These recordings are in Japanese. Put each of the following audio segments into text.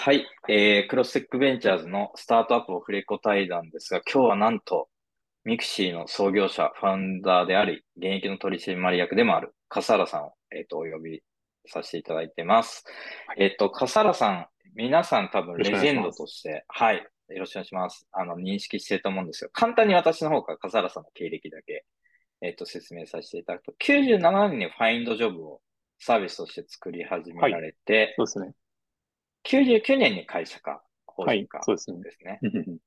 はい、えー、クロステックベンチャーズのスタートアップオフレコ対談ですが、今日はなんと、ミクシーの創業者、ファウンダーであり、現役の取締役でもある、笠原さんを、えっ、ー、と、お呼びさせていただいてます。はい、えっ、ー、と、笠原さん、皆さん多分レジェンドとして、はい、よろしくお願いします。あの、認識してると思うんですよ。簡単に私の方から笠原さんの経歴だけ、えっ、ー、と、説明させていただくと、97年にファインドジョブをサービスとして作り始められて、はい、そうですね。99年に会社化、法人化ですね。はい、そ ね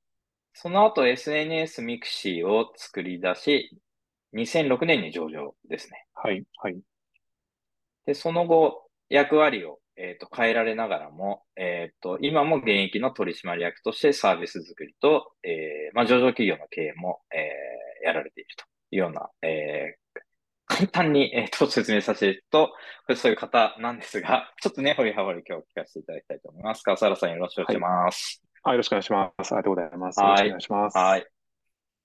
その後 SNS ミクシーを作り出し、2006年に上場ですね。はい、はい。で、その後、役割を、えーと、変えられながらも、えっ、ー、と、今も現役の取締役としてサービス作りと、えー、まあ、上場企業の経営も、えー、やられているというような、え簡単に、えー、と説明させると、これそういう方なんですが、ちょっとね、根掘り葉掘り今日聞かせていただきたいと思います。笠原さんよろしくお願いします。はい、よろしくお願いします。ありがとうございます。よろしくお願いします。はい。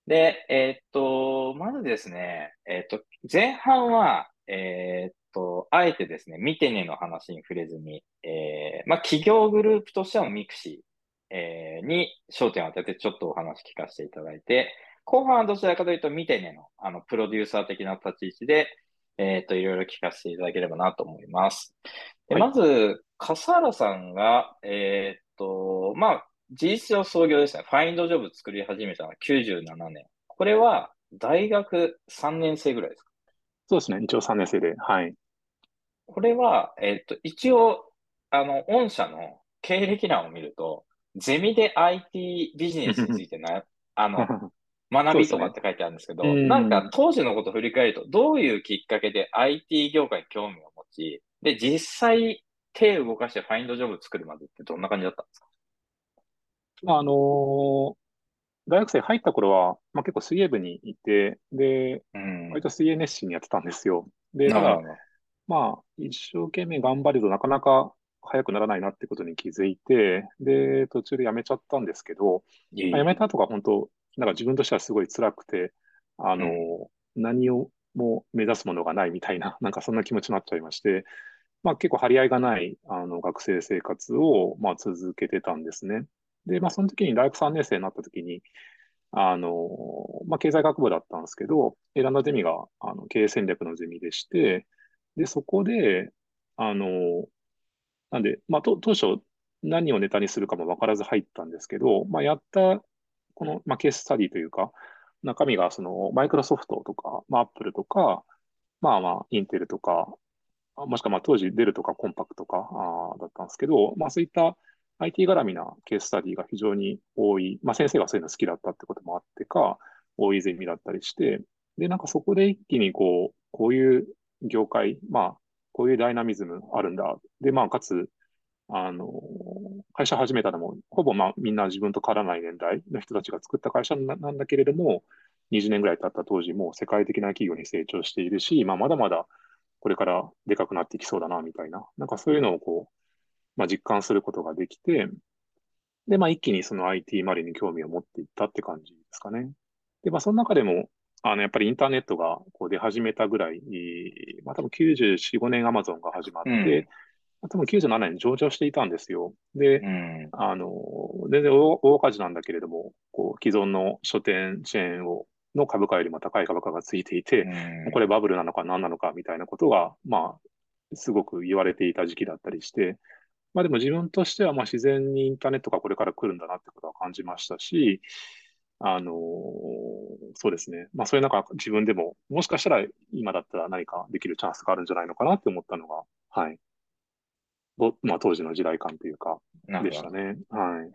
で、えー、っと、まずですね、えー、っと、前半は、えー、っと、あえてですね、みてねの話に触れずに、えー、まあ、企業グループとしてのミクシー、えー、に焦点を当ててちょっとお話聞かせていただいて、後半はどちらかというと、見てねの、あの、プロデューサー的な立ち位置で、えっ、ー、と、いろいろ聞かせていただければなと思います。でまず、笠原さんが、えっ、ー、と、まあ、事実上創業ですね。ファインドジョブ作り始めたのは97年。これは、大学3年生ぐらいですか？そうですね。一応3年生で。はい。これは、えっ、ー、と、一応、あの、御社の経歴欄を見ると、ゼミで IT ビジネスについてな、あの、学びとかって書いてあるんですけど、ね、なんか当時のことを振り返ると、どういうきっかけで IT 業界に興味を持ち、で、実際手を動かしてファインドジョブ作るまでってどんな感じだったんですか？まあ、あのー、大学生入った頃は、まあ、結構水泳部にいて、で、うん、割と水泳熱心にやってたんですよ。で、ただ、まあ、一生懸命頑張るとなかなか早くならないなってことに気づいて、で、途中で辞めちゃったんですけど、まあ、辞めた後が本当、なんか自分としてはすごい辛くて、あの、うん、何をも目指すものがないみたいな、なんかそんな気持ちになっちゃいまして、まあ結構張り合いがないあの学生生活をまあ続けてたんですね。で、まあその時に大学3年生になった時に、あの、まあ経済学部だったんですけど、選んだゼミがあの経営戦略のゼミでして、で、そこで、あの、なんで、まあ当初何をネタにするかも分からず入ったんですけど、まあやったこの、まあ、ケーススタディというか、中身がそのマイクロソフトとか、ま、アップルとか、まあまあ、インテルとか、もしくはまあ当時デルとかコンパックとかあだったんですけど、まあそういった IT 絡みなケーススタディが非常に多い、まあ先生がそういうの好きだったってこともあってか、多いゼミだったりして、で、なんかそこで一気にこう、こういう業界、まあ、こういうダイナミズムあるんだ。で、まあ、かつ、あの、会社始めたのも、ほぼまあみんな自分と変わらない年代の人たちが作った会社なんだけれども、20年ぐらい経った当時、もう世界的な企業に成長しているし、まあ、まだまだこれからでかくなっていきそうだな、みたいな、なんかそういうのをこう、まあ、実感することができて、で、まあ、一気にその IT 周りに興味を持っていったって感じですかね。で、まあ、その中でも、あの、やっぱりインターネットがこう出始めたぐらい、まあ、多分94、5年アマゾンが始まって、うん多分97年に上場していたんですよ。で、うん、あの、全然大赤字なんだけれども、こう、既存の書店チェーンを、の株価よりも高い株価がついていて、うん、これバブルなのか何なのかみたいなことが、まあ、すごく言われていた時期だったりして、まあでも自分としては、まあ自然にインターネットがこれから来るんだなってことは感じましたし、あのそうですね。まあそういう中、自分でも、もしかしたら今だったら何かできるチャンスがあるんじゃないのかなって思ったのが、はい、まあ、当時の時代感というか、でしたね。はい。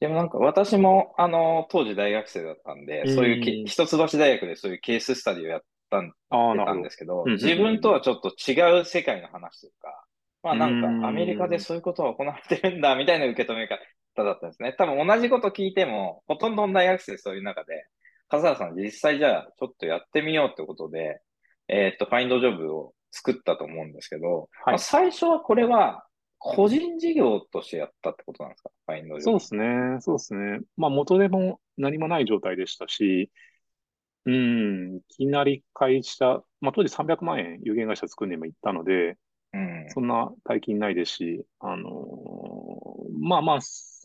でもなんか私も、あの、当時大学生だったんで、そういう一橋大学でそういうケーススタディをやったんたんですけど、自分とはちょっと違う世界の話というか、まあなんかアメリカでそういうことが行われてるんだみたいな受け止め方だったんですね。多分同じこと聞いても、ほとんどの大学生そういう中で、笠原さん実際じゃあちょっとやってみようってことで、えー、っと、ファインドジョブを作ったと思うんですけど、はい、まあ、最初はこれは個人事業としてやったってことなんですか？ファインドそうですね。そうですね。まあ元でも何もない状態でしたし、うん、いきなり会社、まあ当時300万円有限会社作るにも行ったので、うん、そんな大金ないですし、あのー、まあまあ、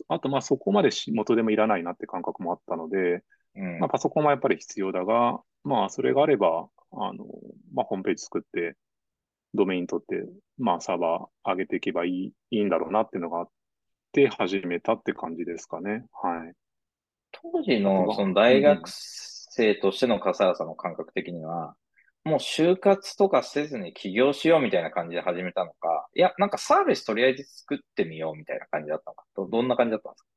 あとまあそこまで仕事でもいらないなって感覚もあったので、うん、まあパソコンはやっぱり必要だが、まあそれがあれば、あの、まあホームページ作って、ドメイン取って、まあサーバー上げていけばいいいいんだろうなっていうのがあって始めたって感じですかね。はい。当時のその大学生としての笠原さんの感覚的には、もう就活とかせずに起業しようみたいな感じで始めたのか、いや、なんかサービスとりあえず作ってみようみたいな感じだったのか、どどんな感じだったんですか？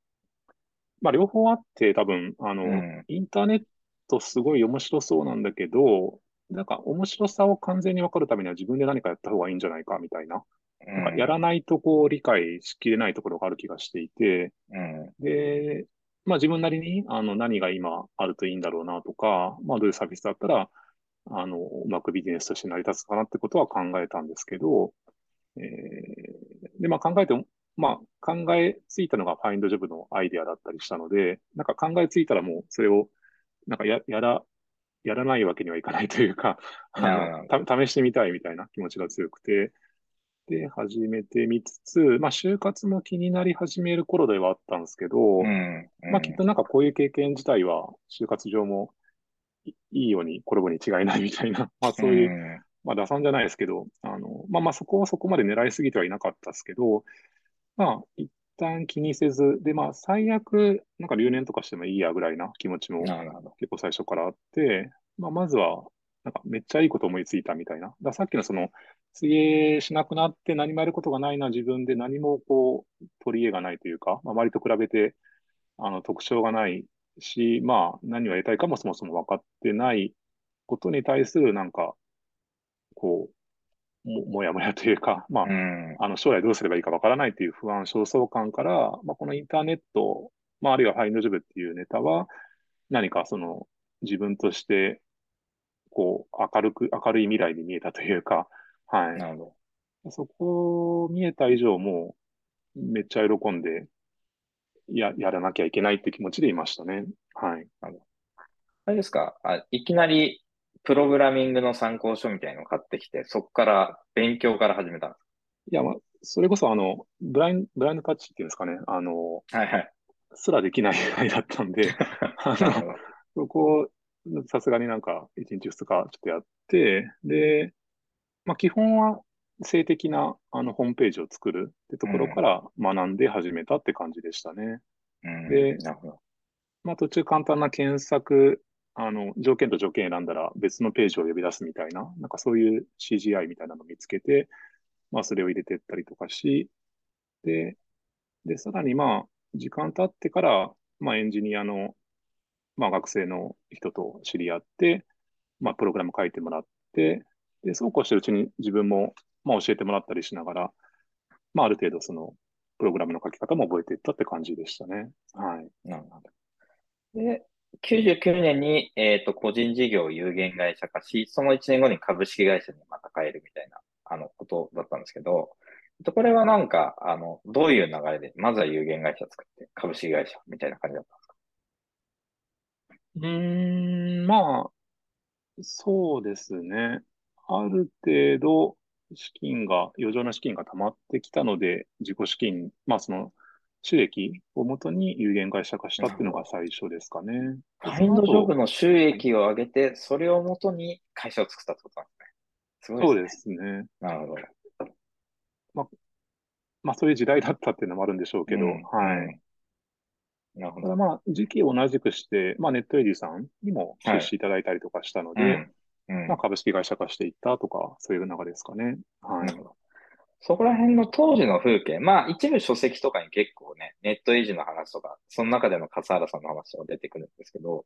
まあ、両方あって、多分、あの、うん、インターネットすごい面白そうなんだけど、なんか面白さを完全に分かるためには自分で何かやった方がいいんじゃないかみたいな。うん、なんかやらないとこう理解しきれないところがある気がしていて、うん、で、まあ自分なりにあの何が今あるといいんだろうなとか、まあどういうサービスだったら、あの、うまくビジネスとして成り立つかなってことは考えたんですけど、えー、で、まあ考えても、まあ考えついたのが Find Job のアイデアだったりしたので、なんか考えついたらもうそれを、なんかややら、やらないわけにはいかないというか、あの試してみたいみたいな気持ちが強くて、で、始めてみつつ、まあ、就活も気になり始める頃ではあったんですけど、うんうん、まあ、きっとなんかこういう経験自体は、就活上もいいように転ぶに違いないみたいな、まあそういう、うん、まあ打算じゃないですけど、あの、まあまあそこはそこまで狙いすぎてはいなかったですけど、まあ一旦気にせず、でまあ最悪、なんか留年とかしてもいいやぐらいな気持ちも結構最初からあって、まあまずは、なんかめっちゃいいこと思いついたみたいな。ださっきのその、水泳しなくなって何もやることがないのは自分で何もこう、取り柄がないというか、まあ、周りと比べて、あの、特徴がないし、まあ、何をやりたいかもそもそも分かってないことに対する、なんか、こう、も、もやもやというか、まあ、あの、将来どうすればいいか分からないという不安、焦燥感から、まあ、このインターネット、まあ、あるいはファインドジョブっていうネタは、何かその、自分として、こう、明るく、明るい未来に見えたというか、はい。なるほど。そこ見えた以上、もう、めっちゃ喜んで、や、やらなきゃいけないって気持ちでいましたね。はい。あれですか？あ、いきなりプログラミングの参考書みたいのを買ってきて、そこから勉強から始めたんですか？いや、まあ、それこそあの、ブライン、ブラインドタッチっていうんですかね。あの、はいはい。すらできないぐらいだったんで、あの、そこ、さすがになんか1日2日ちょっとやって、で、まあ基本は性的なあのホームページを作るってところから学んで始めたって感じでしたね。うん、で、まあ、途中簡単な検索、あの、条件と条件選んだら別のページを呼び出すみたいな、なんかそういう CGI みたいなのを見つけて、まあそれを入れていったりとかし、で、で、さらにまあ、時間経ってから、まあエンジニアの、まあ学生の人と知り合って、まあプログラム書いてもらって、で、そうこうしてるうちに自分もまあ、教えてもらったりしながら、まあ、ある程度その、プログラムの書き方も覚えていったって感じでしたね。はい。なるほど。で、99年に、えっ、ー、と、個人事業有限会社化し、その1年後に株式会社にまた変えるみたいな、あの、ことだったんですけど、これはなんか、あの、どういう流れで、まずは有限会社作って、株式会社みたいな感じだったんですか？うん、まあ、そうですね。ある程度、資金が、余剰な資金が溜まってきたので、自己資金、まあその、収益をもとに有限会社化したっていうのが最初ですかね。ファインドジョブの収益を上げて、それをもとに会社を作ったってことなんですね。すごいですね。そうですね。なるほど。まあ、まあそういう時代だったっていうのもあるんでしょうけど、うん、はい。なるほど。ただまあ、時期を同じくして、まあネットエディさんにも出資いただいたりとかしたので、はいうん、まあ、株式会社化していったとか、そういう流れですかね。はい。そこら辺の当時の風景、まあ一部書籍とかに結構ね、ネット維持の話とか、その中での笠原さんの話が出てくるんですけど、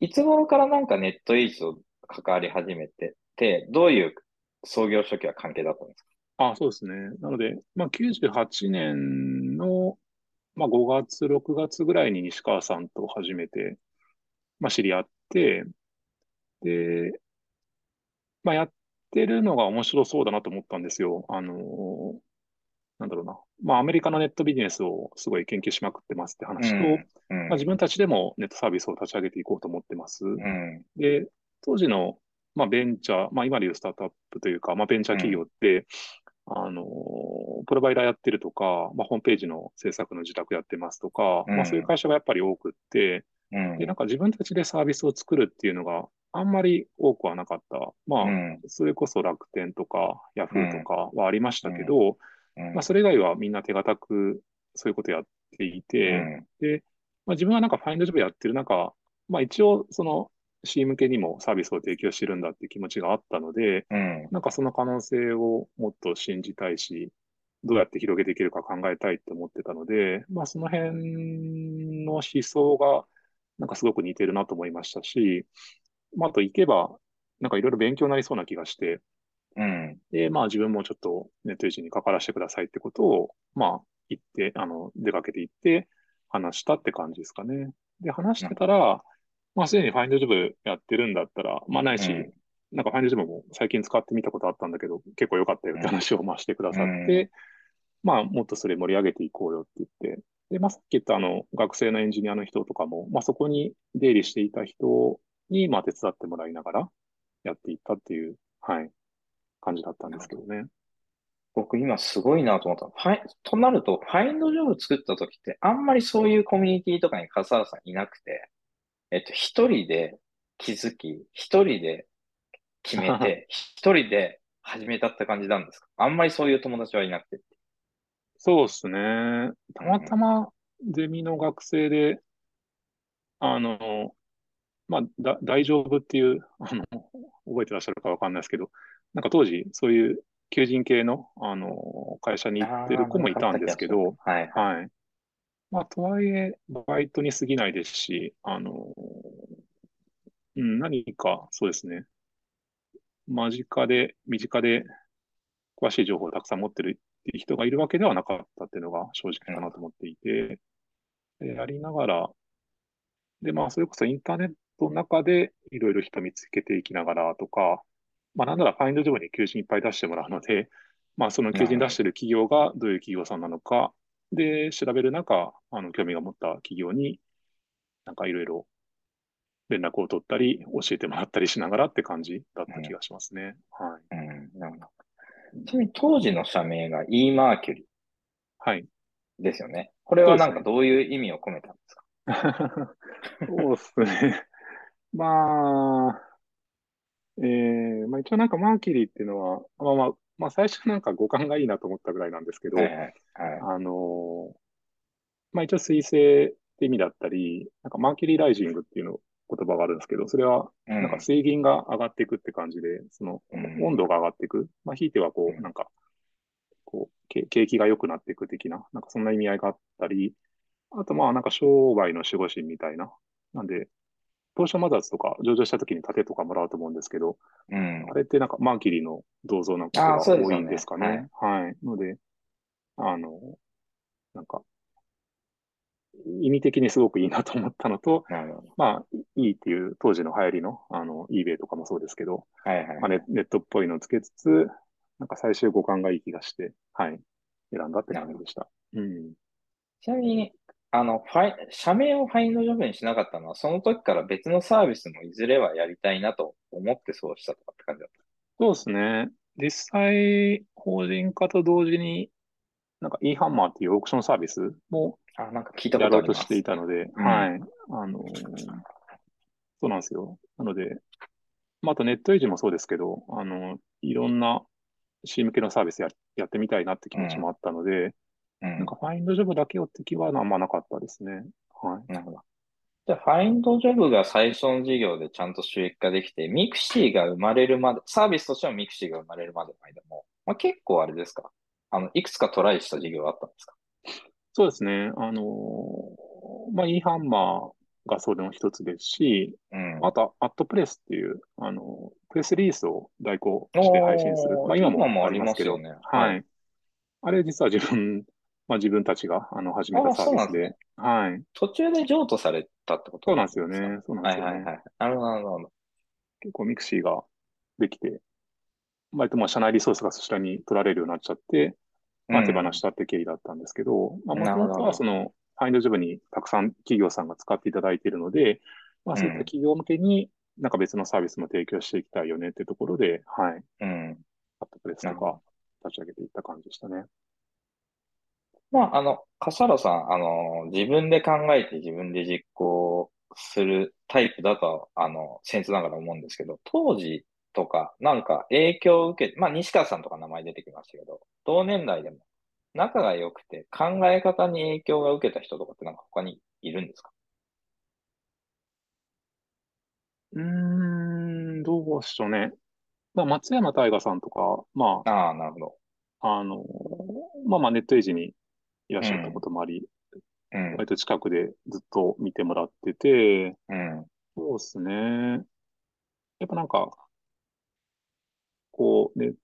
いつ頃からなんかネット維持と関わり始めてて、どういう創業初期は関係だったんですか？あそうですね。なので、まあ98年の、まあ、5月、6月ぐらいに西川さんと初めて、まあ、知り合って、で、まあ、やっってるのが面白そうだなと思ったんですよ。あのー、なんだろうな。まあ、アメリカのネットビジネスをすごい研究しまくってますって話と、うん、まあ、自分たちでもネットサービスを立ち上げていこうと思ってます。うん、で、当時の、まあ、ベンチャー、まあ、今でいうスタートアップというか、まあ、ベンチャー企業って、うん、あのー、プロバイダーやってるとか、まあ、ホームページの制作の自宅やってますとか、うん、まあ、そういう会社がやっぱり多くって、うん、で、なんか自分たちでサービスを作るっていうのがあんまり多くはなかった。まあ、それこそ楽天とか、ヤフーとかはありましたけど、まあ、それ以外はみんな手堅くそういうことやっていて、で、まあ、自分はなんかファインドジョブやってる中、まあ一応その C 向けにもサービスを提供してるんだっていう気持ちがあったので、うん、なんかその可能性をもっと信じたいし、どうやって広げていけるか考えたいって思ってたので、まあその辺の思想がなんかすごく似てるなと思いましたし、まああと行けば、なんかいろいろ勉強になりそうな気がして、うん、で、まあ自分もちょっとネットエッジにかからせてくださいってことを、まあ行って、あの、出かけて行って話したって感じですかね。で、話してたら、まあ、すでにファインドジョブやってるんだったら、まあ、ないし、うん、なんかファインドジョブも最近使ってみたことあったんだけど、結構良かったよって話をまあしてくださって、うん、まあ、もっとそれ盛り上げていこうよって言って、で、まあ、さっき言ったあの、学生のエンジニアの人とかも、まあ、そこに出入りしていた人に、まあ、手伝ってもらいながらやっていったっていう、はい、感じだったんですけどね。僕今すごいなと思った。ファイとなると、ファインドジョブ作った時って、あんまりそういうコミュニティとかに笠原さんいなくて、えっと、一人で気づき、一人で決めて、一人で始めたって感じなんですか？あんまりそういう友達はいなくて。そうですね。たまたまゼミの学生で、あの、まあ、だ、大丈夫っていう、あの、覚えてらっしゃるかわかんないですけど、なんか当時、そういう求人系の、あの、会社に行ってる子もいたんですけど、はい、はい。まあ、とはいえ、バイトに過ぎないですし、あの、うん、何か、そうですね。間近で、身近で、詳しい情報をたくさん持ってるっていう人がいるわけではなかったっていうのが正直かなと思っていて、でやりながら、で、まあ、それこそインターネットの中でいろいろ人見つけていきながらとか、まあ、なんならファインドジョブに求人いっぱい出してもらうので、まあ、その求人出してる企業がどういう企業さんなのか、で、調べる中、あの、興味が持った企業に、なんかいろいろ連絡を取ったり、教えてもらったりしながらって感じだった気がしますね。うん、はい。うん、なるほど。ちなみに当時の社名が e マーキュリー。はい。ですよね。これはなんかどういう意味を込めたんですか？そうですね。まあ、えー、まあ一応なんかマーキュリーっていうのは、まあまあ、まあ最初なんか五感がいいなと思ったぐらいなんですけど、はいはいはい、あのまあ一応水星って意味だったり、なんかマーキュリーライジングっていうの言葉があるんですけど、それはなんか水銀が上がっていくって感じで、その温度が上がっていく。まあひいてはこう、なんか、こう、景気が良くなっていく的な、なんかそんな意味合いがあったり、あとまあなんか商売の守護神みたいな。なんで、東証マザーズとか上場した時に盾とかもらうと思うんですけど、うん、あれってなんかマーキュリーの銅像なんかが多いんですかね。ねはい、はい。ので、あの、なんか、意味的にすごくいいなと思ったのと、まあ、いいっていう当時の流行りの、あの、eBay とかもそうですけど、はいはい、まあネ、ネットっぽいのをつけつつ、なんか最終互換がいい気がして、はい、選んだって感じでした。うん、ちなみに、あの、ファイ、社名をファインドジョブにしなかったのは、その時から別のサービスもいずれはやりたいなと思ってそうしたとかって感じだった？そうですね。実際、法人化と同時に、なんか e ハンマーっていうオークションサービスもあ、なんか聞いたことやろうとしていたので、うん、はい。あのー、そうなんですよ。なので、まあ、あとネットエイジもそうですけど、あの、いろんな C 向けのサービスややってみたいなって気持ちもあったので、うん、なんかファインドジョブだけをって気はあんまなかったですね。はい。なるほど。じゃあ、ファインドジョブが最初の事業でちゃんと収益化できて、ミクシーが生まれるまで、サービスとしてはミクシーが生まれるまでの間も、まあ、結構あれですか？あの、いくつかトライした事業があったんですか？そうですね。あのまあ、e ハンマーがそれの一つですし、うん、あと、アットプレスっていう、あの、プレスリリースを代行して配信する。まあ、今もありますけど、ね、はい。あれ実は自分、まあ自分たちがあの始めたサービスで。ではい。途中で譲渡されたってことそうなんですよね。そうなんですよね。はいはいはい。なるほど、なるほど。結構ミクシーができて、割とまあ社内リソースがそちらに取られるようになっちゃって、まあ手放したって経緯だったんですけど、うん、まあもともとはその、ファインドジョブにたくさん企業さんが使っていただいているので、まあそういった企業向けになんか別のサービスも提供していきたいよねっていうところで、はい。うん。アットプレスとか立ち上げていった感じでしたね。まあ、あの、笠原さん、あの、自分で考えて自分で実行するタイプだと、あの、僭越ながら思うんですけど、当時とか、なんか影響を受け、まあ、西川さんとか名前出てきましたけど、同年代でも仲が良くて考え方に影響が受けた人とかってなんか他にいるんですか？うーん、どうしようね。まあ、松山大河さんとか、まああ、なるほど。あ、あの、まあまあネットエイジにいらっしゃったこともあり、うん。割と近くでずっと見てもらってて、うん。そうですね。やっぱなんか、こう、ネッ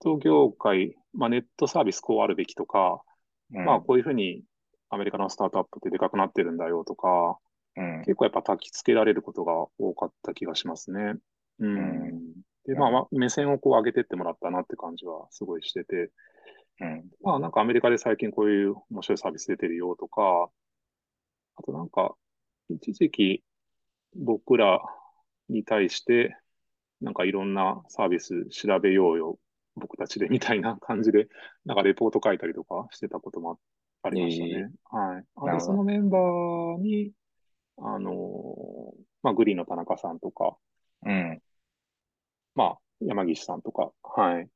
ト業界、まあネットサービスこうあるべきとか、まあうん。こういうふうにアメリカのスタートアップってでかくなってるんだよとか、うん。結構やっぱ焚き付けられることが多かった気がしますね。ううん。ん。で、まあ、目線をこう上げてってもらったなって感じはすごいしてて、ど。うん。まあなんかアメリカで最近こういう面白いサービス出てるよとか、あとなんか一時期僕らに対して、なんかいろんなサービス調べようよ、僕たちでみたいな感じで、なんかレポート書いたりとかしてたこともありましたね。ええはい。あ、で、その。メンバーに、あのーまあ、グリーンの田中さんとか、うん。まあ、山岸さんとか、はい。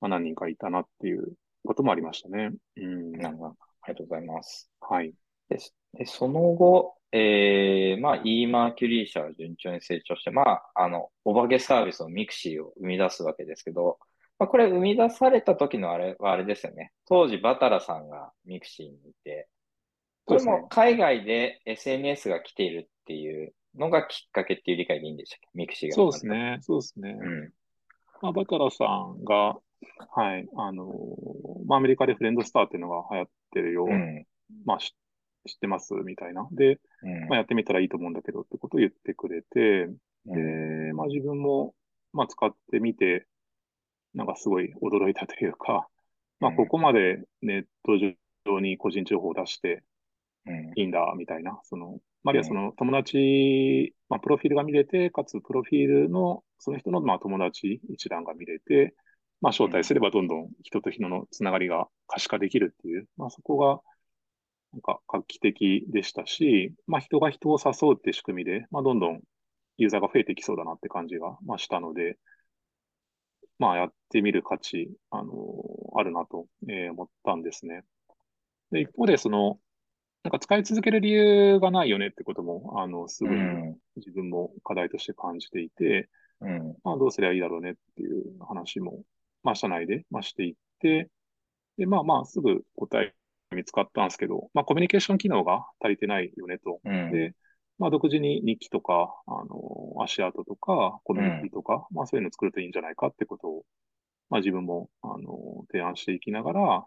まあ、何人かいたなっていうこともありましたね。うん。なるほど。ありがとうございます。はい。で、でその後、えー、まあ、E マーキュリー社は順調に成長して、まあ、あの、お化けサービスのミクシーを生み出すわけですけど、まあ、これ生み出された時のあれはあれですよね。当時、バタラさんがミクシーにいて、これ。も海外で SNS が来ているっていうのがきっかけっていう理解でいいんでしたっけ？ミクシーがそう。ですね。そうですね。うん。まあ、バタラさんが、はい、あのーまあ、アメリカでフレンドスターっていうのが流行ってるよ。うん。まあ、知ってます？みたいな。で、まあ、うん。やってみたらいいと思うんだけどってことを言ってくれて、で、うん。まあ、自分も、まあ、使ってみて、なんかすごい驚いたというか、まあ、こうん。こまでネット上に個人情報を出してうん。いいんだ、みたいな、その、まあ、あるいはそうん。の友達、まあ、プロフィールが見れて、かつプロフィールの、その人のまあ友達一覧が見れて、まあ、招待すればどんどん人と人のつながりが可視化できるっていう、まあ、そこがなんか画期的でしたし、まあ、人が人を誘うって仕組みで、まあ、どんどんユーザーが増えてきそうだなって感じが、まあ、したので、まあ、やってみる価値、あのあるなと、えー思ったんですね。で、一方で、その、なんか使い続ける理由がないよねってことも、あの、すうぐにん。自分も課題として感じていて、うん。まあ、どうすればいいだろうねっていう話も、まあ、社内で、まあ、していって、で、まあまあ、すぐ答え見つかったんですけど、まあ、コミュニケーション機能が足りてないよねと。うん。で、まあ、独自に日記とか、あの、足跡とか、コミュニティうん。とか、まあ、そういうのを作るといいんじゃないかってことを、まあ、自分も、あの、提案していきながら、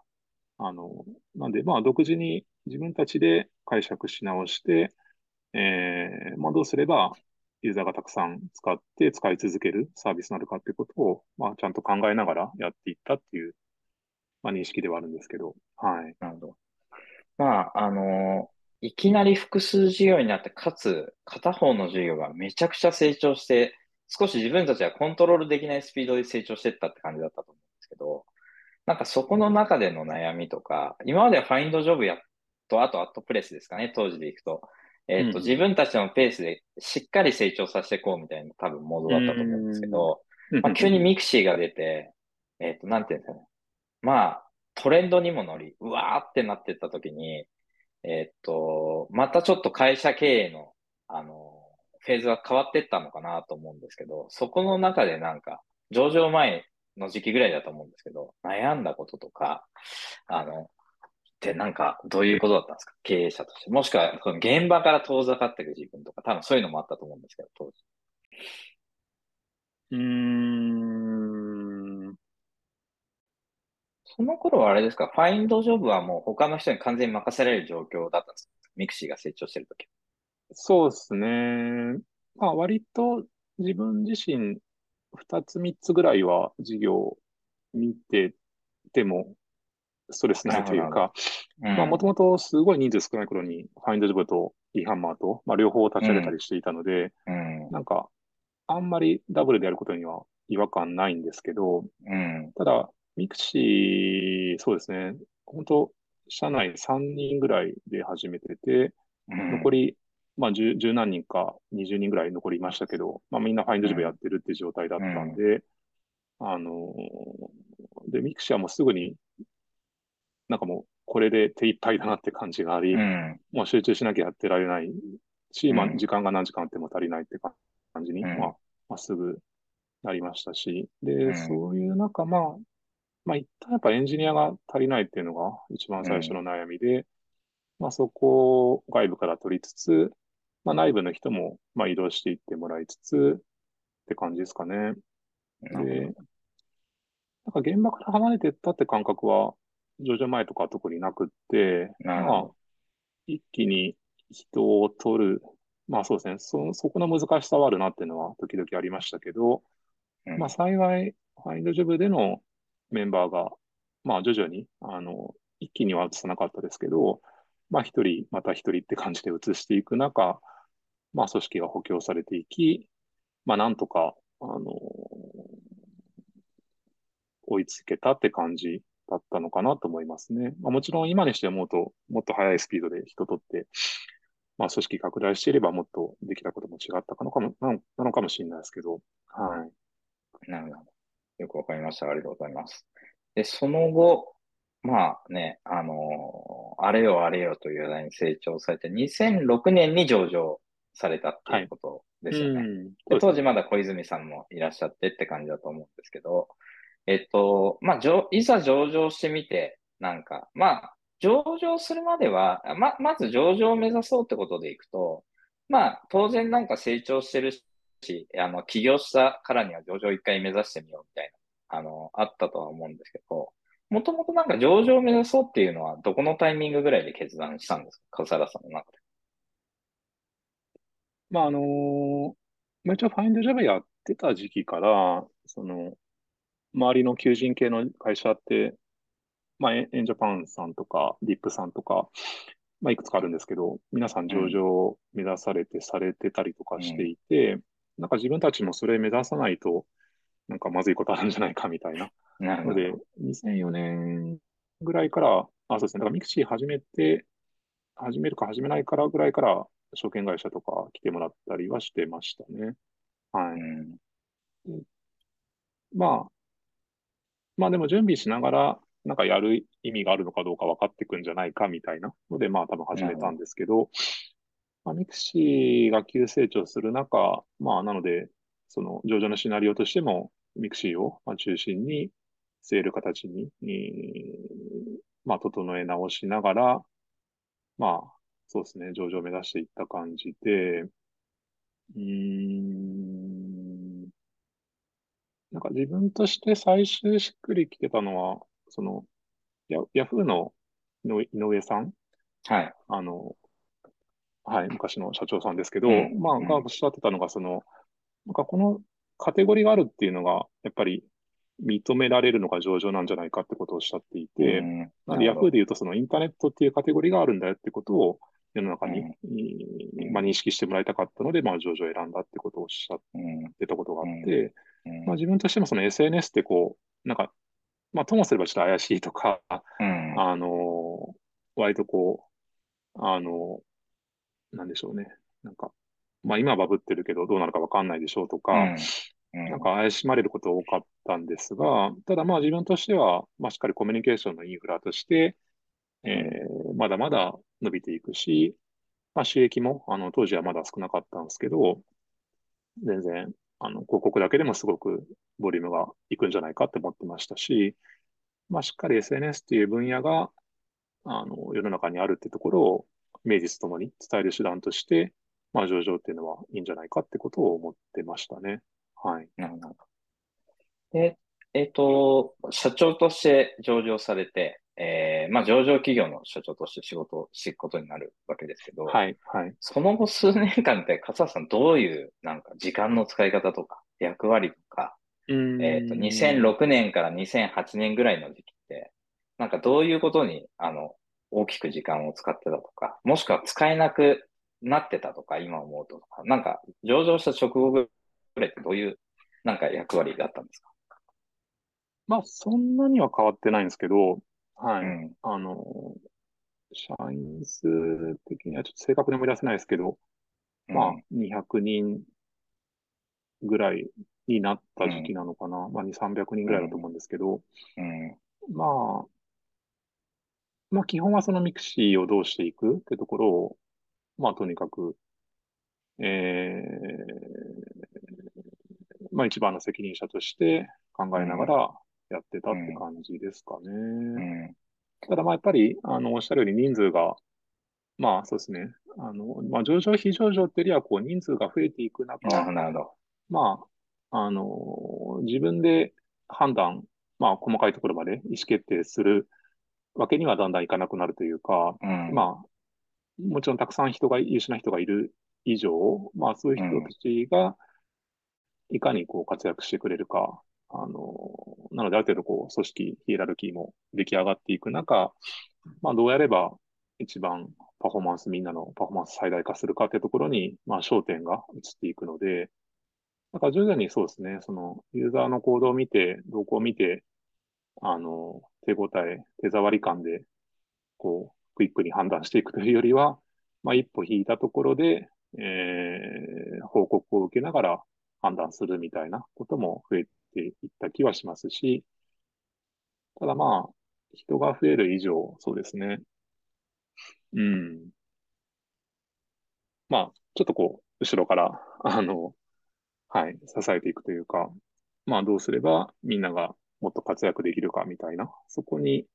あの、なんで、まあ、独自に自分たちで解釈し直して、えー、まあ、どうすれば、ユーザーがたくさん使って使い続けるサービスになるかってことを、まあ、ちゃんと考えながらやっていったっていう、まあ、認識ではあるんですけど、はい。なるほど。まあ、あのいきなり複数事業になって、かつ、片方の事業がめちゃくちゃ成長して、少し自分たちはコントロールできないスピードで成長していったって感じだったと思うんですけど、なんかそこの中での悩みとか、今まではファインドジョブやと、あとアットプレスですかね、当時でいくと。えっと、自うん分たちのペースでしっかり成長させていこうみたいな多分モードうだったと思うんですけど。まあ、急にミクシーが出て、えっと、なんていうんですかね。まあ、トレンドにも乗り、うわーってなってった時に、えっと、またちょっと会社経営の、あの、フェーズが変わってったのかなと思うんですけど、そこの中でなんか、上場前の時期ぐらいだと思うんですけど、悩んだこととか、あの、ってなんか、どういうことだったんですか？経営者として。もしくは、その現場から遠ざかっていく自分とか、多分そういうのもあったと思うんですけど、当時。うーん。その頃はあれですか？ファインドジョブはもう他の人に完全に任せられる状況だったんですか？ミクシーが成長してるとき。そうですね。まあ、割と自分自身、二つ三つぐらいは事業を見ててもストレスない。というか、まあ、もうん、ともとすごい人数少ない頃に、ファインドジョブと e ハンマーと、まあ、両方立ち上げたうん、りしていたので、うん、なんか、あんまりダブルでやることには違和感ないんですけど、うん、ただ、ミクシー、そうですね。本当、社内3人ぐらいで始めてて、うん、残り、まあ十、十何人か20人ぐらい残りましたけど、まあ、みんなファインドジョブやってるって状態だったんで、うん、あので、ミクシーはもうすぐに、なんかもう、これで手一杯だなって感じがあり、うん、もう集中しなきゃやってられないし、まあ、時間が何時間あっても足りないって感じに、まあ、まあすぐなりましたし、で、そういう中、まあ、まあ、一旦やっぱエンジニアが足りないっていうのが一番最初の悩みで、まあ、そこを外部から取りつつ、まあ、内部の人もまあ移動していってもらいつつって感じですかね。で、なんか現場から離れていったって感覚は、上場前とか特になくって、まあ、一気に人を取る、まあそうですね、そ、そこの難しさはあるなっていうのは時々ありましたけど、うん、まあ幸い、ファインドジョブでのメンバーが、まあ徐々に、あの、一気には移さなかったですけど、まあ一人、また一人って感じで移していく中、まあ組織が補強されていき、まあなんとか、あの追いつけたって感じだったのかなと思いますね。まあ、もちろん今にして思うと、もっと速いスピードで人取って、まあ、組織拡大していればもっとできたことも違ったかのかもなのかもしれないですけど、はい。なるほど。よくわかりました。ありがとうございます。で、その後、まあね、あのー、あれよあれよという題に成長されて、2006年に上場されたっていうことですよね。はいで当時まだ小泉さんもいらっしゃってって感じだと思うんですけど、えっと、まあ、いざ上場してみて、なんか、まあ、上場するまでは、ま、まず上場を目指そうってことでいくと、まあ、当然なんか成長してるし、しあの、起業したからには上場一回目指してみようみたいな、あの、あったとは思うんですけど、もともとなんか上場を目指そうっていうのは、どこのタイミングぐらいで決断したんですか？笠原さんの中で。まあ、あのー、まあ、一応ファインドジョブやってた時期から、その、周りの求人系の会社って、まあ、エンジャパンさんとか、ディップさんとか、まあ、いくつかあるんですけど、皆さん上場を目指されて、されてたりとかしていて、うん、なんか自分たちもそれ目指さないと、なんかまずいことあるんじゃないかみたいな。なので、2004年ぐらいから、あ、そうですね、だからミクシー始めて、始めるか始めないからぐらいから、証券会社とか来てもらったりはしてましたね。はい。うん、まあ、まあでも準備しながら、なんかやる意味があるのかどうか分かっていくんじゃないかみたいなので、まあ多分始めたんですけど、まあ、ミクシーが急成長する中、まあなので、その上場のシナリオとしても、ミクシーを中心に据える形に、えー、まあ整え直しながら、まあそうですね、上場を目指していった感じで、うん、なんか自分として最終しっくりきてたのは、その、ヤヤフーの井上さん？はい。あの、はい、昔の社長さんですけど、うん、まあ、がおっしゃってたのが、その、なんかこのカテゴリーがあるっていうのが、やっぱり認められるのが上場なんじゃないかってことをおっしゃっていて、うん、なんでヤフーで言うと、そのインターネットっていうカテゴリーがあるんだよってことを世の中に、うん、まあ、認識してもらいたかったので、まあ、上場を選んだってことをおっしゃってたことがあって、まあ、自分としてもその SNS ってこう、なんか、まあ、ともすればちょっと怪しいとか、うん、あの、割とこう、あの、なんでしょうね。なんか、まあ今バブってるけどどうなるかわかんないでしょうとか、うん。うん、なんか怪しまれること多かったんですが、ただまあ自分としては、まあしっかりコミュニケーションのインフラとして、えー、まだまだ伸びていくし、まあ収益も、あの、当時はまだ少なかったんですけど、全然あの、広告だけでもすごくボリュームがいくんじゃないかって思ってましたし、まあ、しっかり SNS っていう分野が、あの、世の中にあるってところを、名実ともに伝える手段として、まあ、上場っていうのはいいんじゃないかってことを思ってましたね。はい。なるほど。で、えっ、ー、と、社長として上場されて、えー、まあ上場企業の社長として仕事をしていくことになるわけですけど、はい、はい。その後数年間って、勝田さんどういう、なんか時間の使い方とか、役割とか、えっ、ー、と、2006年から2008年ぐらいの時期って、なんかどういうことに、あの、大きく時間を使ってたとか、もしくは使えなくなってたとか、今思うとか、なんか上場した直後ぐらいってどういう、なんか役割だったんですか？まあ、そんなには変わってないんですけど、はい。うん、あの、社員数的にはちょっと正確に思い出せないですけど、うん、まあ、200人ぐらいになった時期なのかな。うん、まあ、2、300人ぐらいだと思うんですけど、まあ、まあ、基本はそのミクシーをどうしていくってところを、まあ、とにかく、えー、まあ、一番の責任者として考えながらやってたって感じですかね。うんうん、ただ、まあ、やっぱり、あの、おっしゃるように人数が、まあ、そうですね。あの、まあ、上場、非上場っていうよりは、こう、人数が増えていく中、なるほど。まあ、あの、自分で判断、まあ、細かいところまで意思決定するわけにはだんだんいかなくなるというか、うん、まあ、もちろんたくさん人が、優秀な人がいる以上、まあ、そういう人たちが、いかにこう活躍してくれるか、あの、なのである程度こう、組織、ヒエラルキーも出来上がっていく中、まあ、どうやれば一番パフォーマンス、みんなのパフォーマンス最大化するかっていうところに、まあ、焦点が移っていくので、だから徐々にそうですね、その、ユーザーの行動を見て、動向を見て、あの、手応え、手触り感で、こう、クイックに判断していくというよりは、まあ、一歩引いたところで、えー、報告を受けながら判断するみたいなことも増えていった気はしますし、ただまあ、人が増える以上、そうですね。うん。まあ、ちょっとこう、後ろから、あの、はい、支えていくというか、まあ、どうすればみんながもっと活躍できるかみたいな、そこに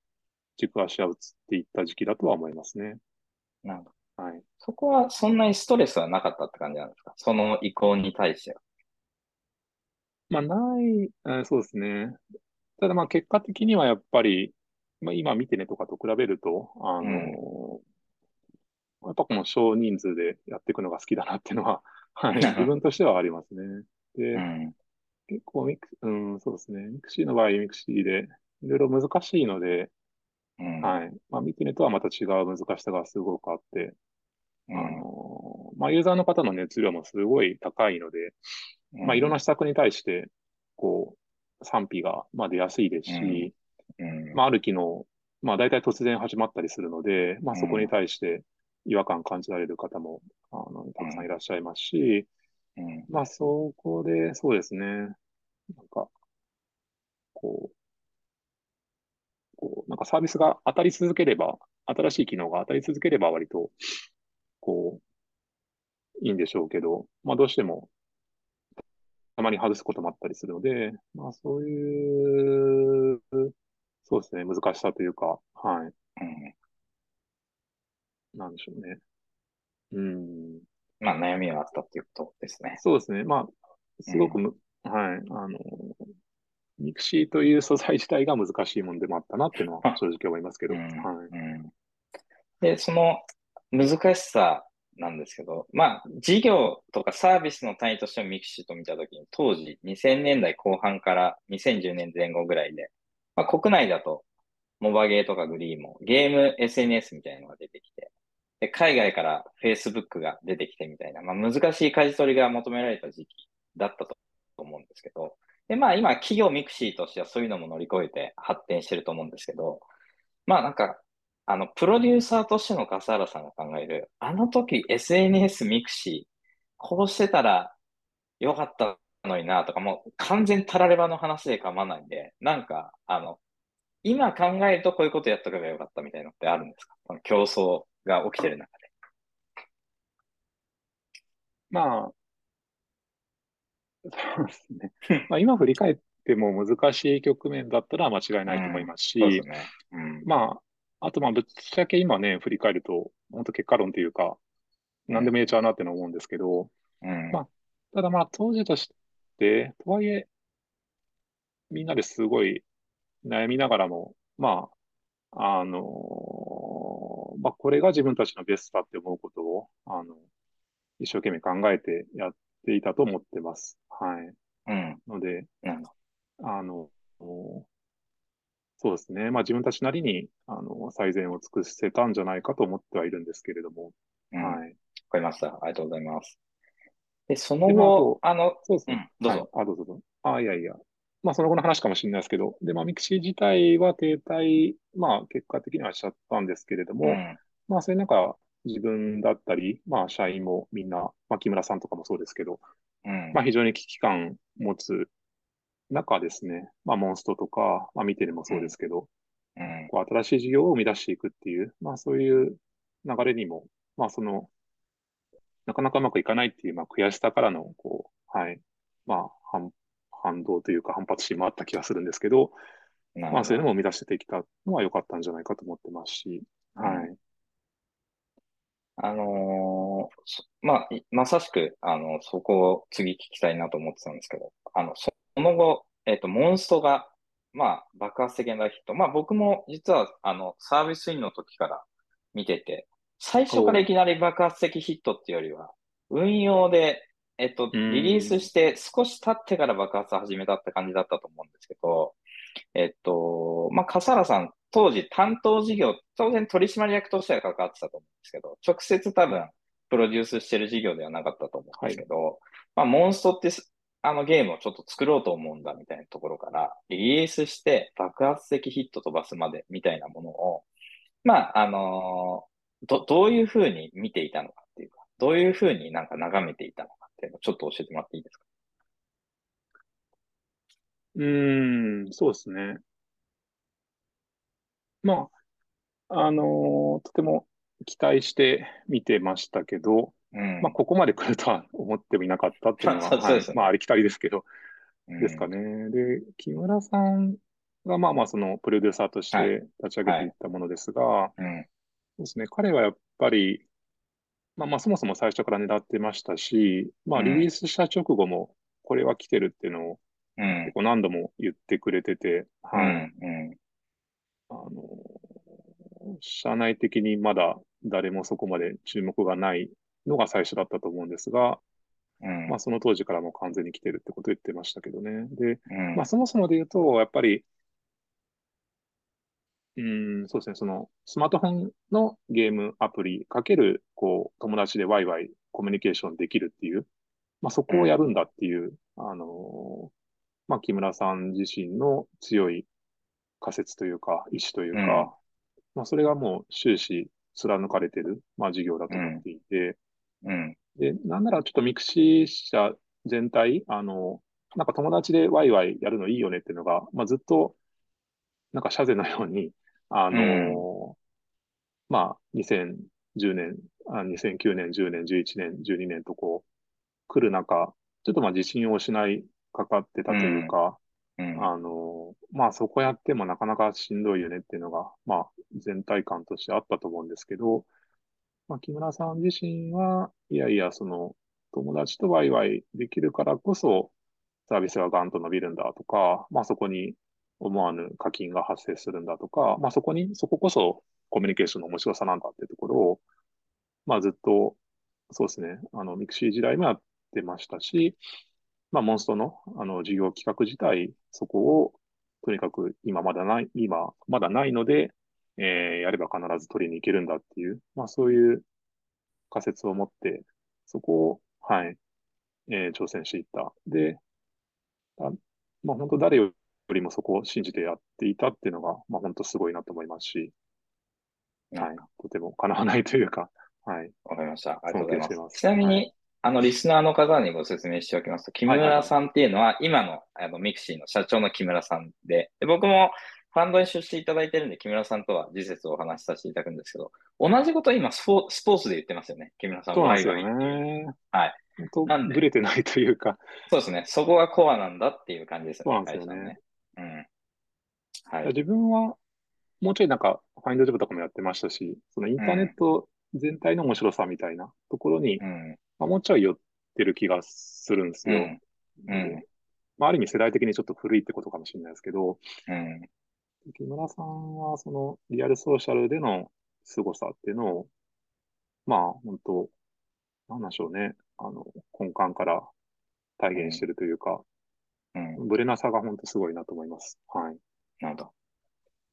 軸足は移っていった時期だとは思いますね。なるほど。はい。そこはそんなにストレスはなかったって感じなんですか？その意向に対しては。まあ、ない、えー、そうですね。ただまあ結果的にはやっぱり、まあ、今見てねとかと比べると、あのーうん、やっぱこの少人数でやっていくのが好きだなっていうのは、はい、自分としてはありますね。で、うん、結構ミク、うん、そうですね。ミクシーの場合、ミクシーで、いろいろ難しいので、うん、はい。まあ、みてねとはまた違う難しさがすごくあって、うん、あの、まあ、ユーザーの方の熱量もすごい高いので、うん、まあ、いろんな施策に対して、こう、賛否が、まあ、出やすいですし、まあ、ある機能、まあ、大体突然始まったりするので、まあ、そこに対して違和感感じられる方も、あの、たくさんいらっしゃいますし、うん、まあ、そこで、そうですね。なんか、こう、こう、なんかサービスが当たり続ければ、新しい機能が当たり続ければ割と、こう、いいんでしょうけど、まあどうしても、たまに外すこともあったりするので、まあそういう、そうですね、難しさというか、はい。うん、なんでしょうね。うん。まあ、悩みがあったっていうことですね。そうですね。まあ、すごくむ、うん、はい。あの、ミクシーという素材自体が難しいもんでもあったなっていうのは正直思いますけど。うん、はい、うん。で、その難しさなんですけど、まあ、事業とかサービスの単位としてもミクシーと見たときに、当時2000年代後半から2010年前後ぐらいで、まあ、国内だとモバゲーとかグリーもゲーム SNS みたいなのが出てきて、で、海外から Facebook が出てきてみたいな、まあ、難しい舵取りが求められた時期だったと思うんですけど、で、まあ今企業ミクシーとしてはそういうのも乗り越えて発展してると思うんですけど、まあなんか、あの、プロデューサーとしての笠原さんが考える、あの時 SNS ミクシー、こうしてたらよかったのになとか、もう完全たらればの話で構わないんで、なんか、あの、今考えるとこういうことやっとけばよかったみたいなのってあるんですか？この競争が起きてる中で。まあ、そうですね。まあ今振り返っても難しい局面だったら間違いないと思いますし、うんねうん、まあ、あとまあぶっちゃけ今ね、振り返ると、本当結果論というか、何でも言えちゃうなっての思うんですけど、うん、まあ、ただまあ当時として、とはいえ、みんなですごい悩みながらも、まあ、あのまあ、これが自分たちのベストだって思うことを、あの、一生懸命考えてやっていたと思ってます。はい。うん。ので、うん、あの、そうですね。まあ自分たちなりに、あの、最善を尽くせたんじゃないかと思ってはいるんですけれども。うん、はい。わかりました。ありがとうございます。で、その後、あ、の、そうですね。うん、どうぞ、はい。あ、どうぞどうぞ。あ、いやいや。まあ、その後の話かもしれないですけど、で、まあ、ミクシー自体は停滞、まあ、結果的にはしちゃったんですけれども、うん、まあ、そういう中、自分だったり、まあ、社員もみんな、まあ、木村さんとかもそうですけど、うん、まあ、非常に危機感持つ中ですね、まあ、モンストとか、まあ、みてねもそうですけど、うん、こう新しい事業を生み出していくっていう、まあ、そういう流れにも、まあ、その、なかなかうまくいかないっていう、まあ、悔しさからの、こう、はい、まあ、反反動というか反発心もあった気がするんですけど、まあ、そういうのも生み出してきたのは良かったんじゃないかと思ってますし、はい。あのー、まあ、まさしく、あの、そこを次聞きたいなと思ってたんですけど、あの、その後、えっ、ー、と、モンストが、まあ、爆発的なヒット。まあ、僕も実は、あの、サービスインの時から見てて、最初からいきなり爆発的ヒットっていうよりは、運用でえっと、リリースして少し経ってから爆発始めたって感じだったと思うんですけど、えっと、まあ、笠原さん、当時担当事業、当然取締役としては関わってたと思うんですけど、直接多分、プロデュースしてる事業ではなかったと思うんですけど、はい、まあ、モンストって、あのゲームをちょっと作ろうと思うんだみたいなところから、リリースして爆発的ヒット飛ばすまでみたいなものを、まあ、あのー、ど、どういうふうに見ていたのかっていうか、どういうふうになんか眺めていたのかっていうのをちょっと教えてもらっていいですか？うーん、そうですね。まあ、あのーとても期待して見てましたけど、うん。まあ、ここまで来るとは思ってもいなかったっていうのは、はい、まあ、ありきたりですけど、ですかね。で、木村さんが、まあまあ、その、プロデューサーとして立ち上げていったものですが、はい。はい、そうですね、彼はやっぱり、まあまあ、そもそも最初から狙ってましたし、まあ、リリースした直後も、これは来てるっていうのを、結構何度も言ってくれてて、はい。あの、社内的にまだ誰もそこまで注目がないのが最初だったと思うんですが、うん、まあその当時からも完全に来てるってことを言ってましたけどね。で、うん、まあそもそもで言うと、やっぱりうん、そうですね、そのスマートフォンのゲームアプリかける、こう、友達でワイワイコミュニケーションできるっていう、まあそこをやるんだっていう、あのまあ木村さん自身の強い仮説というか、意志というか、うん、まあそれがもう終始貫かれてる、まあ事業だと思っていて、うん、で、なんならちょっとミクシー社全体、あの、なんか友達でワイワイやるのいいよねっていうのが、まあずっと、なんか社是のように、あのー、まあ、2010年、あ2009年、10年、11年、12年とこう、来る中、ちょっとまあ自信を失いかかってたというか、うん、あのー、まあそこやってもなかなかしんどいよねっていうのが、まあ全体感としてあったと思うんですけど、まあ木村さん自身は、いやいや、その友達とワイワイできるからこそ、サービスがガンと伸びるんだとか、まあそこに思わぬ課金が発生するんだとか、まあそこに、そここそコミュニケーションの面白さなんだっていうところを、まあずっと、そうですね、あの、ミクシー時代もやってましたし、まあモンストの、あの、事業企画自体、そこを、とにかく今まだない、今まだないので、えー、やれば必ず取りに行けるんだっていう、まあそういう仮説を持って、そこを、はい、えー、挑戦していった。で、あまあ本当誰よよりもそこを信じてやっていたっていうのが、まあ本当すごいなと思いますし、はい、とても敵わないというか、はい。わかりました。ありがとうございます。ちなみに、はい、あの、リスナーの方にご説明しておきますと、木村さんっていうのは、今の、あの、ミクシーの社長の木村さんで、で僕もファンドに出資いただいてるんで、木村さんとは事実をお話しさせていただくんですけど、同じこと今スポ、スポーツで言ってますよね、木村さんそうですよね。はい。なんで、ぶれてないというか。そうですね。そこがコアなんだっていう感じですよね。ね。うん。はい。自分は、もうちょいなんか、ファインドジョブとかもやってましたし、そのインターネット全体の面白さみたいなところに、うん、まあ、もうちょい寄ってる気がするんですよ。うん。うん、まあ、ある意味世代的にちょっと古いってことかもしれないですけど、うん。木村さんは、その、リアルソーシャルでの凄さっていうのを、まあ、本当なんでしょうね。あの、根幹から体現してるというか、うん。ブレなさが本当すごいなと思います。はい。なるほど。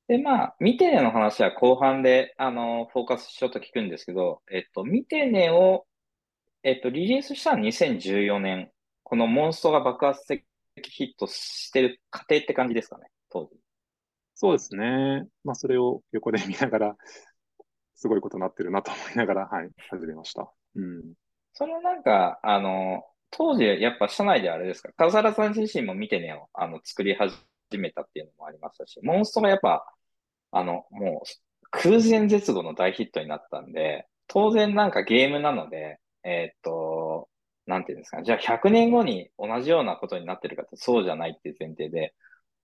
で、まあ、ミテネの話は後半で、あの、フォーカスしようと聞くんですけど、えっと、ミテネを、えっと、リリースしたのは2014年。このモンストが爆発的ヒットしてる過程って感じですかね、当時。そうですね。まあ、それを横で見ながら、すごいことになってるなと思いながら、はい、始めました。うん。そのなんか、あの、当時、やっぱ社内であれですか、笠原さん自身も見てねを、あの、作り始めたっていうのもありましたし、モンストがやっぱ、あの、もう、空前絶後の大ヒットになったんで、当然なんかゲームなので、えー、っと、なんていうんですか、じゃあ100年後に同じようなことになってるかってそうじゃないっていう前提で、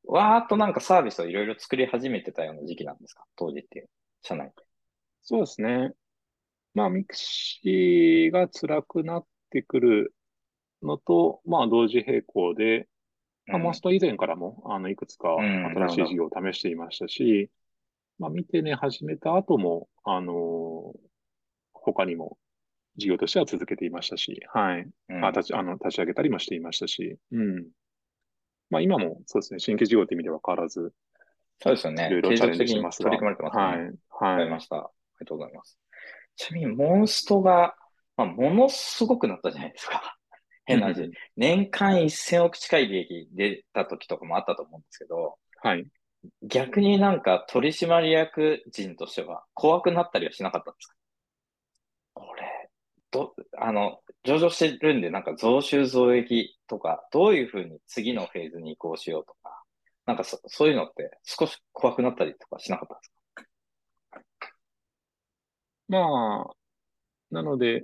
わーっとなんかサービスをいろいろ作り始めてたような時期なんですか？当時っていう、社内で。そうですね。まあ、ミクシーが辛くなってくるのと、まあ、同時並行で、まあ、モンスト以前からも、あの、いくつか新しい事業を試していましたし、まあ、みてね、始めた後も、あのー、他にも事業としては続けていましたし、はい。うん、あ立ちあの立ち上げたりもしていましたし、うん。まあ今もそうですね、新規事業という意味では変わらず、そうですよね。いろいろチャレンジしてますが。取り組まれてますね。はい。はい。わかりました。ありがとうございます。ちなみに、モンストが、まあ、ものすごくなったじゃないですか。変な話。年間1000億近い利益出た時とかもあったと思うんですけど、はい。逆になんか取締役人としては怖くなったりはしなかったんですか？これ、ど、あの、上場してるんで、なんか増収増益とか、どういうふうに次のフェーズに移行しようとか、なんかそそういうのって少し怖くなったりとかしなかったんですか？まあ、なので、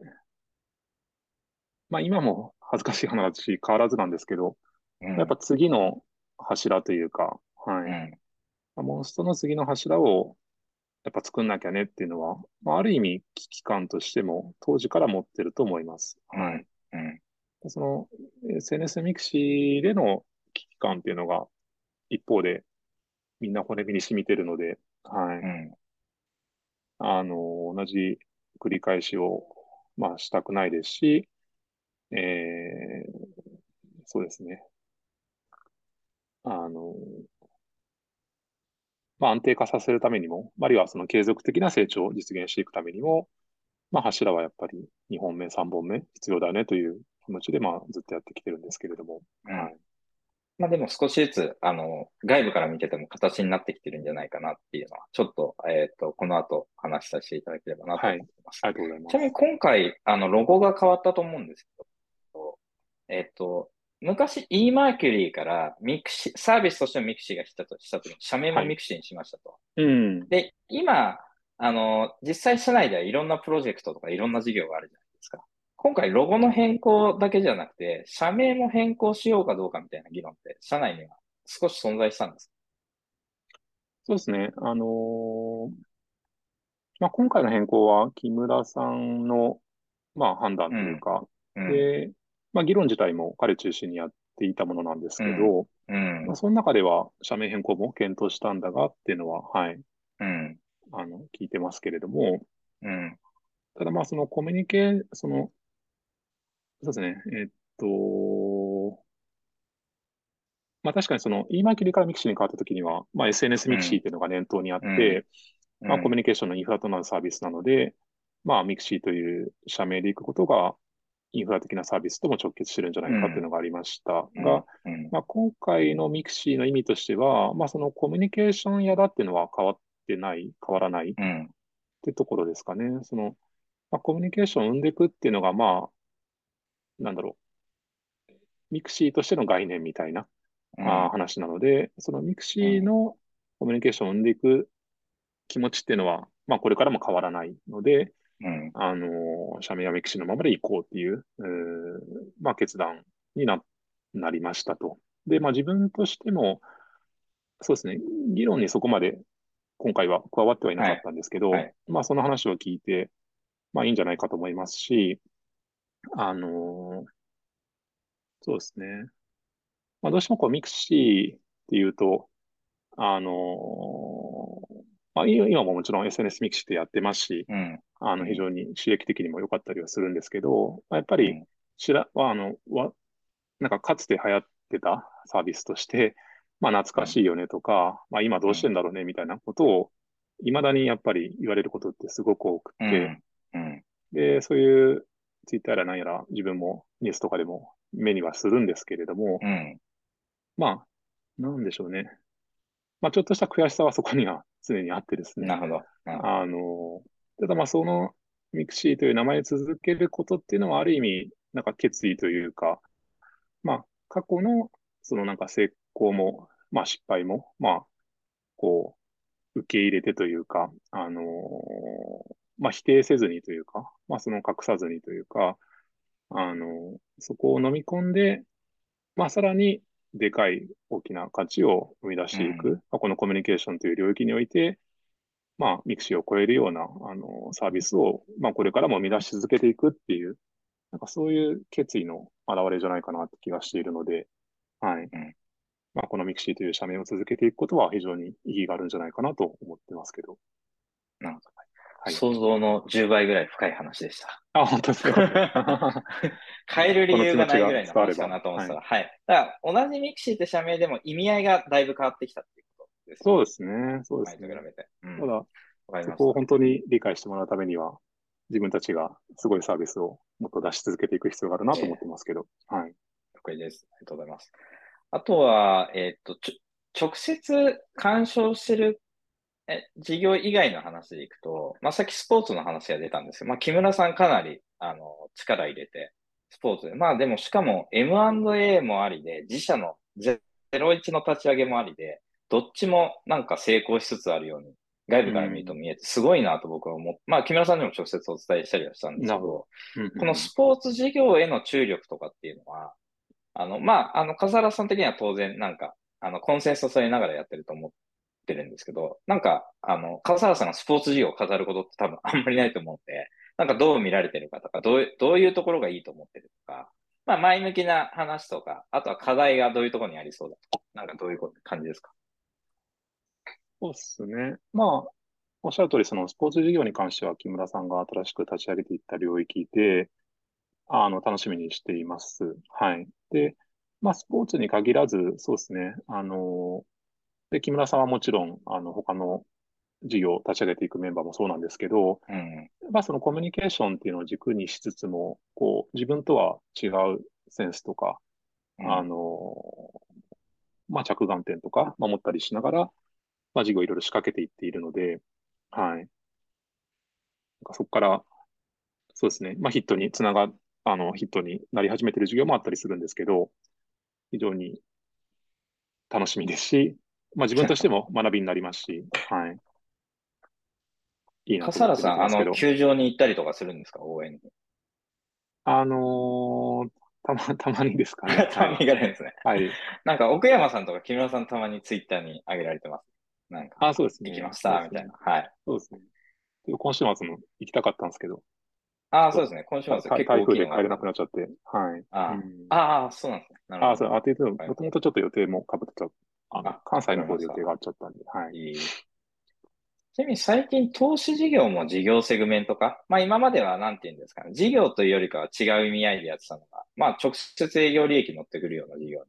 まあ今も恥ずかしい話変わらずなんですけど、うん、やっぱ次の柱というか、はい。うんモンストの次の柱をやっぱ作んなきゃねっていうのは、まあ、ある意味危機感としても当時から持ってると思います。はい。うん、その SNS ミクシーでの危機感っていうのが一方でみんな骨身に染みてるので、はい。うん、あの、同じ繰り返しを、まあ、したくないですし、えー、そうですね。あの、まあ、安定化させるためにも、あるいはその継続的な成長を実現していくためにも、まあ、柱はやっぱり2本目、3本目必要だねという気持ちで、まあ、ずっとやってきてるんですけれども。うん、はい。まあでも少しずつ、あの、外部から見てても形になってきてるんじゃないかなっていうのは、ちょっと、えっ、ー、と、この後話させていただければなと思ってます。はい、ありがとうございます。ちなみに今回、あの、ロゴが変わったと思うんですけど、えっ、ー、と、昔 eMercury からミクシーサービスとしてのミクシーがしたとしたときに、社名もミクシーにしましたと。はい、うん。で、今、あの、実際社内ではいろんなプロジェクトとかいろんな事業があるじゃないですか。今回ロゴの変更だけじゃなくて、社名も変更しようかどうかみたいな議論って社内には少し存在したんですそうですね。あのー、まあ、今回の変更は木村さんの、まあ、判断というか、うんうん、で、まあ、議論自体も彼中心にやっていたものなんですけど、うん、まあ、その中では社名変更も検討したんだがっていうのは、はい、うん、あの聞いてますけれども、うん、ただまあそのコミュニケその、そうですね、えっと、まあ確かにその e マーキュリからミクシーに変わったときには、まあ SNS ミクシーっていうのが念頭にあって、うん、まあコミュニケーションのインフラとなるサービスなので、まあミクシーという社名でいくことが、インフラ的なサービスとも直結してるんじゃないかっていうのがありましたが、まあ、今回のミクシーの意味としては、まあ、そのコミュニケーション屋だっていうのは変わってない、変わらないってところですかね。そのまあ、コミュニケーションを生んでいくっていうのが、まあ、なんだろう、ミクシーとしての概念みたいな、あ話なので、そのミクシーのコミュニケーションを生んでいく気持ちっていうのは、まあ、これからも変わらないので、うん、あの、社名はミクシーのままで行こうっていう、うまあ、決断にな、なりましたと。で、まあ、自分としても、そうですね、議論にそこまで今回は加わってはいなかったんですけど、はいはい、まあ、その話を聞いて、まあ、いいんじゃないかと思いますし、あのそうですね。まあ、どうしてもこう、ミクシーっていうと、あのまあ、今ももちろん SNS ミクシーってやってますし、うん、あの、非常に収益的にも良かったりはするんですけど、まあ、やっぱり、しら、あの、わ、なんかかつて流行ってたサービスとして、まあ懐かしいよねとか、まあ今どうしてんだろうねみたいなことを、未だにやっぱり言われることってすごく多くて、で、そういうツイッターやら何やら自分もニュースとかでも目にはするんですけれども、まあ、なんでしょうね。まあ、ちょっとした悔しさはそこには常にあってですね。なるほど。あの、ただまあ、そのミクシーという名前を続けることっていうのは、ある意味、なんか決意というか、まあ、過去の、そのなんか成功も、まあ失敗も、まあ、こう、受け入れてというか、あのまあ否定せずにというか、まあその隠さずにというか、あのそこを飲み込んで、まあさらにでかい大きな価値を生み出していく、うん、まあ、このコミュニケーションという領域において、まあ、ミクシーを超えるようなあのサービスを、まあ、これからも生み出し続けていくっていう、なんかそういう決意の表れじゃないかなって気がしているので、はい。うん、まあ、このミクシーという社名を続けていくことは非常に意義があるんじゃないかなと思ってますけど。なるほど。はい、想像の10倍ぐらい深い話でした。あ、本当ですか？変える理由がないぐらいの話かなと思ってたら、はい、はい。だから同じミクシーって社名でも意味合いがだいぶ変わってきたっていうことですね。そうですね。そうですね。前と比べて。うん、ただ、そこを本当に理解してもらうためには、自分たちがすごいサービスをもっと出し続けていく必要があるなと思ってますけど。えー、はい。了解です。ありがとうございます。あとは、えっ、と、直接干渉してるえ事業以外の話でいくと、まあ、さっきスポーツの話が出たんですけど、まあ、木村さんかなり、あの、力入れて、スポーツで。まあ、でもしかも M&A もありで、自社の01の立ち上げもありで、どっちもなんか成功しつつあるように、外部から見ると見えて、すごいなと僕は思って、まあ、木村さんにも直接お伝えしたりはしたんですけど、このスポーツ事業への注力とかっていうのは、あの、まあ、あの、笠原さん的には当然なんか、あの、コンセンサスされながらやってると思ってるんですけど、なんか、あの、笠原さんがスポーツ事業を飾ることって多分あんまりないと思うんで、なんかどう見られてるかとか、どうどういうところがいいと思ってるとか、まあ前向きな話とか、あとは課題がどういうところにありそうだとか、なんかどういう感じですか？そうですね。まあ、おっしゃる通り、そのスポーツ事業に関しては木村さんが新しく立ち上げていった領域で、あの、楽しみにしています。はい。で、まあ、スポーツに限らず、そうですね。あの、で、木村さんはもちろん、あの、他の事業を立ち上げていくメンバーもそうなんですけど、うん、まあ、そのコミュニケーションっていうのを軸にしつつも、こう、自分とは違うセンスとか、うん、あの、まあ、着眼点とか守ったりしながら、まあ、事業をいろいろ仕掛けていっているので、はい。そこから、そうですね、まあ、ヒットにつなが、あの、ヒットになり始めている事業もあったりするんですけど、非常に楽しみですし、まあ、自分としても学びになりますし、はい。いいな笠原さん、あの、球場に行ったりとかするんですか、応援に。あのー、たま、たまにですかね。たまに行かれるんですね。はい。なんか、奥山さんとか木村さんたまにツイッターに上げられてます？なんか、あ、そうですね。行きました、みたいな。はい。そうですね。今週末も行きたかったんですけど。ああ、そうですね。今週末結構台風で帰れなくなっちゃって。はい。あ、うん、あ、そうなんですね。ああ、そう、あてもともとちょっと予定もかぶってた。あの関西の方で予定があっちゃったんで。はい。ちなみに最近投資事業も事業セグメント化。まあ今までは何て言うんですかね？事業というよりかは違う意味合いでやってたのが、まあ直接営業利益乗ってくるような事業に。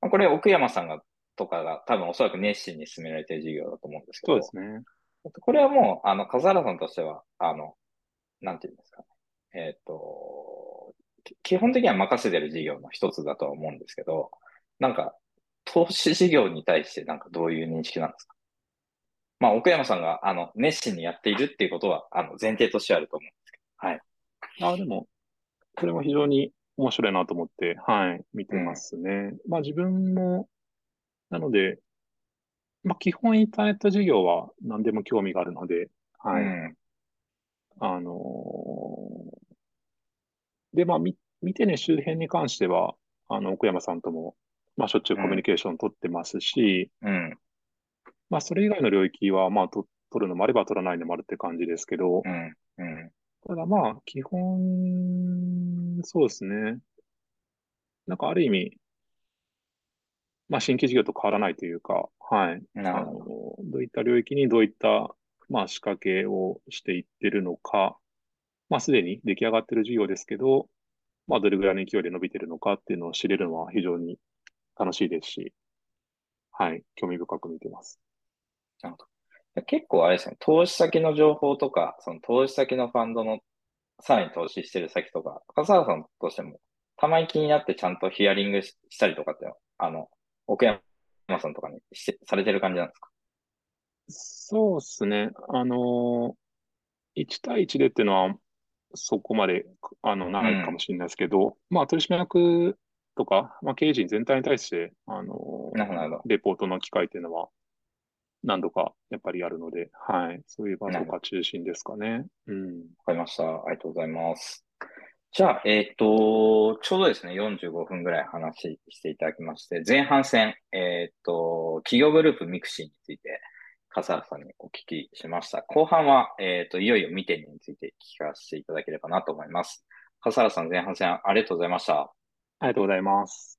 まあ、これ奥山さんがとかが多分おそらく熱心に進められている事業だと思うんですけど。そうですね。これはもう、あの、笠原さんとしては、あの、なんて言うんですかね？えっ、ー、と、基本的には任せてる事業の一つだとは思うんですけど、なんか、投資事業に対してなんかどういう認識なんですか？まあ、奥山さんが、あの、熱心にやっているっていうことは、あの、前提としてあると思うんですけど、はい。あ、でも、これも非常に面白いなと思って、はい、見てますね。うん、まあ、自分も、なので、まあ、基本インターネット事業は何でも興味があるので、はい。うん、あのー、で、まあ、み、見てね周辺に関しては、あの、奥山さんとも、まあ、しょっちゅうコミュニケーション取ってますし、うん。まあ、それ以外の領域は、まあ、と取るのもあれば取らないのもあるって感じですけど、うん。うん。ただまあ、基本、そうですね。なんかある意味、まあ、新規事業と変わらないというか、はい。なるほど。どういった領域にどういった、まあ、仕掛けをしていってるのか、まあ、すでに出来上がってる事業ですけど、まあ、どれぐらいの勢いで伸びてるのかっていうのを知れるのは非常に楽しいですし、はい、興味深く見てます。なるほど。結構あれですね、投資先の情報とか、その投資先のファンドのさらに投資してる先とか、笠原さんとしても、たまに気になってちゃんとヒアリングしたりとかって、あの、奥山さんとかにしてされてる感じなんですか？そうですね。あのー、1対1でっていうのは、そこまで、あの、ないかもしれないですけど、うん、まあ、取締役とか、まあ、経営陣全体に対して、あのー、レポートの機会っていうのは、何度かやっぱりあるので、はい。そういう場とか中心ですかね。うん。わかりました。ありがとうございます。じゃあ、えっ、ー、と、ちょうどですね、45分ぐらい話していただきまして、前半戦、えっ、ー、と、企業グループミクシーについて、笠原さんにお聞きしました。後半は、えっ、ー、と、いよいよ見てについて聞かせていただければなと思います。笠原さん、前半戦ありがとうございました。ありがとうございます。